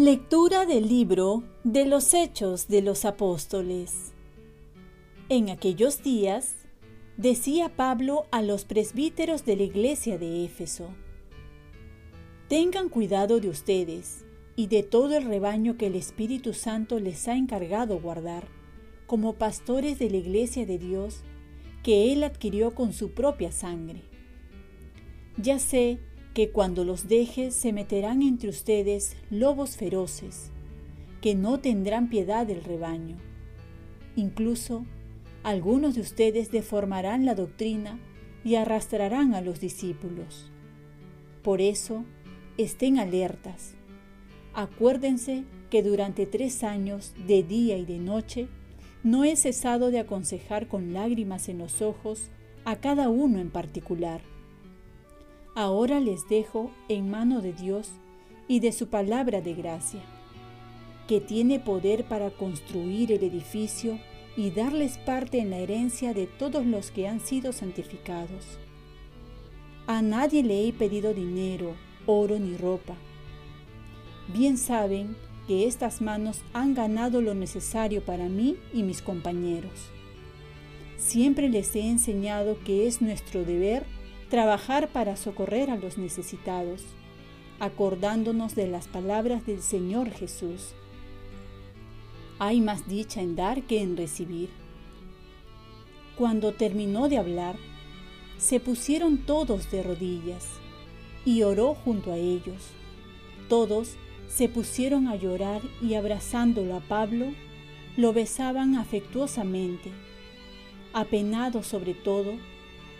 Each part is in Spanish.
Lectura del libro de los Hechos de los Apóstoles. En aquellos días, decía Pablo a los presbíteros de la iglesia de Éfeso, Tengan cuidado de ustedes y de todo el rebaño que el Espíritu Santo les ha encargado guardar, como pastores de la iglesia de Dios, que Él adquirió con su propia sangre. Ya sé que cuando los deje se meterán entre ustedes lobos feroces, que no tendrán piedad del rebaño. Incluso algunos de ustedes deformarán la doctrina y arrastrarán a los discípulos. Por eso, estén alertas. Acuérdense que durante tres años, de día y de noche, no he cesado de aconsejar con lágrimas en los ojos a cada uno en particular ahora les dejo en mano de Dios y de su palabra de gracia, que tiene poder para construir el edificio y darles parte en la herencia de todos los que han sido santificados. A nadie le he pedido dinero, oro ni ropa. Bien saben que estas manos han ganado lo necesario para mí y mis compañeros. Siempre les he enseñado que es nuestro deber trabajar para socorrer a los necesitados, acordándonos de las palabras del Señor Jesús. Hay más dicha en dar que en recibir. Cuando terminó de hablar, se pusieron todos de rodillas y oró junto a ellos. Todos se pusieron a llorar y abrazándolo a Pablo, lo besaban afectuosamente. Apenado sobre todo,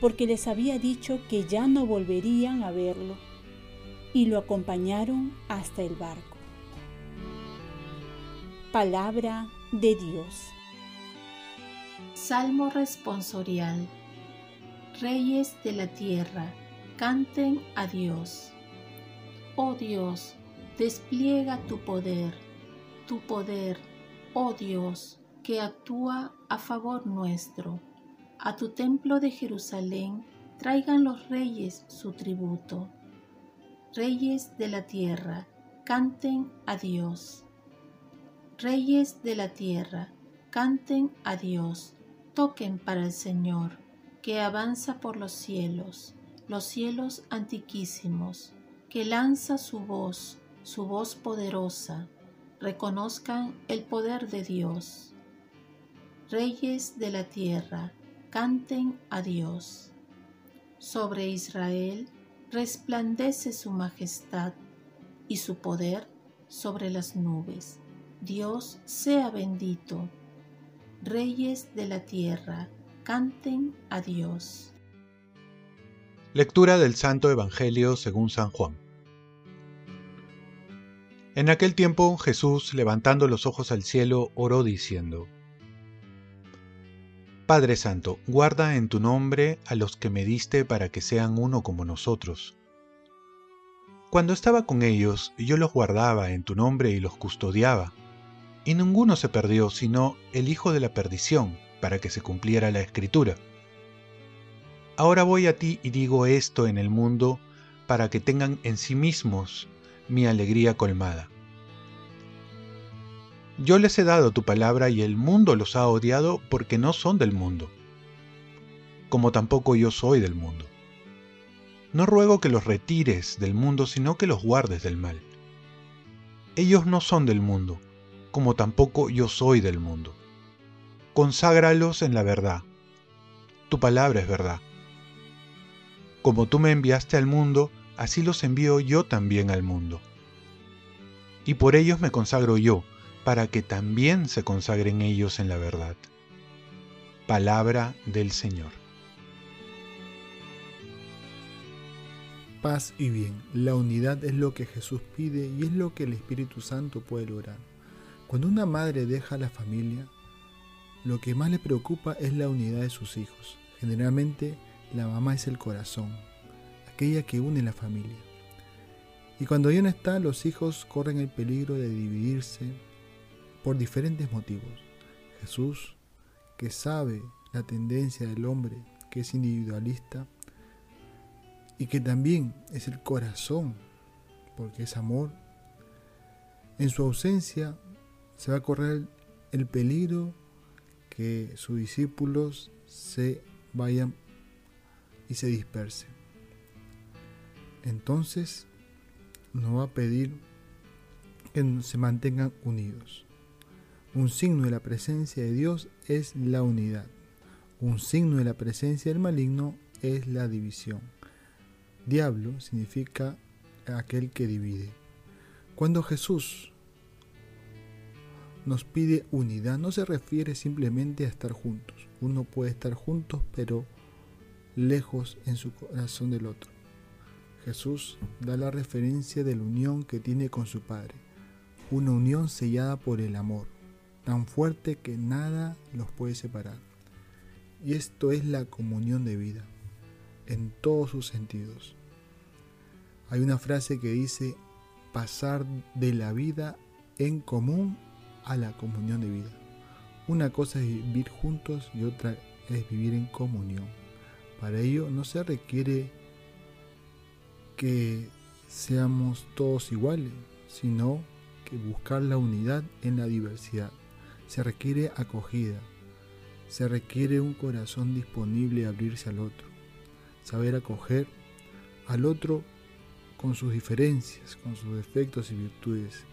porque les había dicho que ya no volverían a verlo, y lo acompañaron hasta el barco. Palabra de Dios. Salmo responsorial. Reyes de la tierra, canten a Dios. Oh Dios, despliega tu poder, tu poder, oh Dios, que actúa a favor nuestro a tu templo de Jerusalén traigan los reyes su tributo. Reyes de la tierra, canten a Dios. Reyes de la tierra, canten a Dios, toquen para el Señor, que avanza por los cielos, los cielos antiquísimos, que lanza su voz, su voz poderosa, reconozcan el poder de Dios. Reyes de la tierra, canten a Dios. Sobre Israel resplandece su majestad y su poder sobre las nubes. Dios sea bendito. Reyes de la tierra, canten a Dios. Lectura del Santo Evangelio según San Juan. En aquel tiempo Jesús, levantando los ojos al cielo, oró diciendo, Padre Santo, guarda en tu nombre a los que me diste para que sean uno como nosotros. Cuando estaba con ellos, yo los guardaba en tu nombre y los custodiaba, y ninguno se perdió sino el hijo de la perdición, para que se cumpliera la escritura. Ahora voy a ti y digo esto en el mundo, para que tengan en sí mismos mi alegría colmada. Yo les he dado tu palabra y el mundo los ha odiado porque no son del mundo, como tampoco yo soy del mundo. No ruego que los retires del mundo, sino que los guardes del mal. Ellos no son del mundo, como tampoco yo soy del mundo. Conságralos en la verdad. Tu palabra es verdad. Como tú me enviaste al mundo, así los envío yo también al mundo. Y por ellos me consagro yo, para que también se consagren ellos en la verdad. Palabra del Señor. Paz y bien. La unidad es lo que Jesús pide y es lo que el Espíritu Santo puede lograr. Cuando una madre deja a la familia, lo que más le preocupa es la unidad de sus hijos. Generalmente la mamá es el corazón, aquella que une la familia. Y cuando ella no está, los hijos corren el peligro de dividirse, por diferentes motivos. Jesús, que sabe la tendencia del hombre, que es individualista, y que también es el corazón, porque es amor, En su ausencia se va a correr el peligro que sus discípulos se vayan y se dispersen. Entonces nos va a pedir que se mantengan unidos. Un signo de la presencia de Dios es la unidad. Un signo de la presencia del maligno es la división. Diablo significa aquel que divide. Cuando Jesús nos pide unidad, no se refiere simplemente a estar juntos. Uno puede estar juntos, pero lejos en su corazón del otro. Jesús da la referencia de la unión que tiene con su Padre, una unión sellada por el amor, tan fuerte que nada los puede separar. Y esto es la comunión de vida, en todos sus sentidos. Hay una frase que dice pasar de la vida en común a la comunión de vida. Una cosa es vivir juntos y otra es vivir en comunión. Para ello no se requiere que seamos todos iguales, sino que buscar la unidad en la diversidad. Se requiere acogida, se requiere un corazón disponible a abrirse al otro, saber acoger al otro con sus diferencias, con sus defectos y virtudes.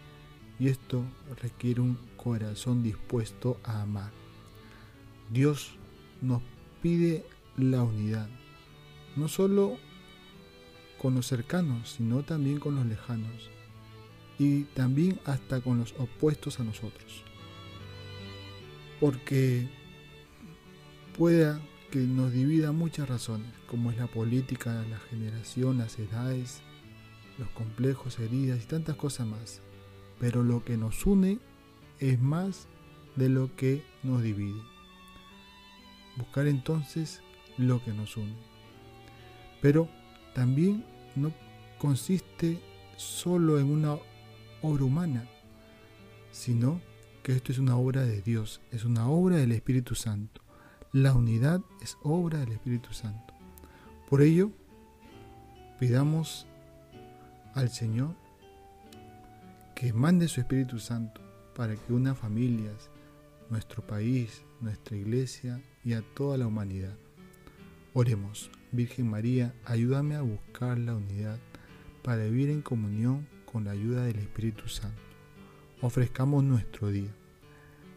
Y esto requiere un corazón dispuesto a amar. Dios nos pide la unidad, no solo con los cercanos, sino también con los lejanos, y también hasta con los opuestos a nosotros. Porque pueda que nos divida muchas razones, como es la política, la generación, las edades, los complejos, heridas y tantas cosas más. Pero lo que nos une es más de lo que nos divide. Buscar entonces lo que nos une. Pero también no consiste solo en una obra humana, sino que esto es una obra de Dios, es una obra del Espíritu Santo. La unidad es obra del Espíritu Santo. Por ello, pidamos al Señor que mande su Espíritu Santo para que una familias, nuestro país, nuestra iglesia y a toda la humanidad. Oremos. Virgen María, ayúdame a buscar la unidad para vivir en comunión con la ayuda del Espíritu Santo. Ofrezcamos nuestro día.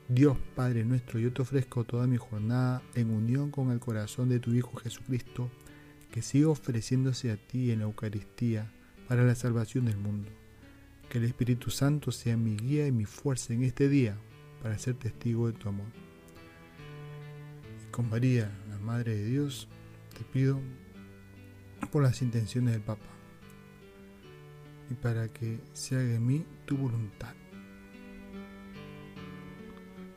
Dios Padre nuestro, yo te ofrezco toda mi jornada en unión con el corazón de tu Hijo Jesucristo, que siga ofreciéndose a ti en la Eucaristía para la salvación del mundo. Que el Espíritu Santo sea mi guía y mi fuerza en este día para ser testigo de tu amor. Y con María, la Madre de Dios, te pido por las intenciones del Papa y para que se haga en mí tu voluntad.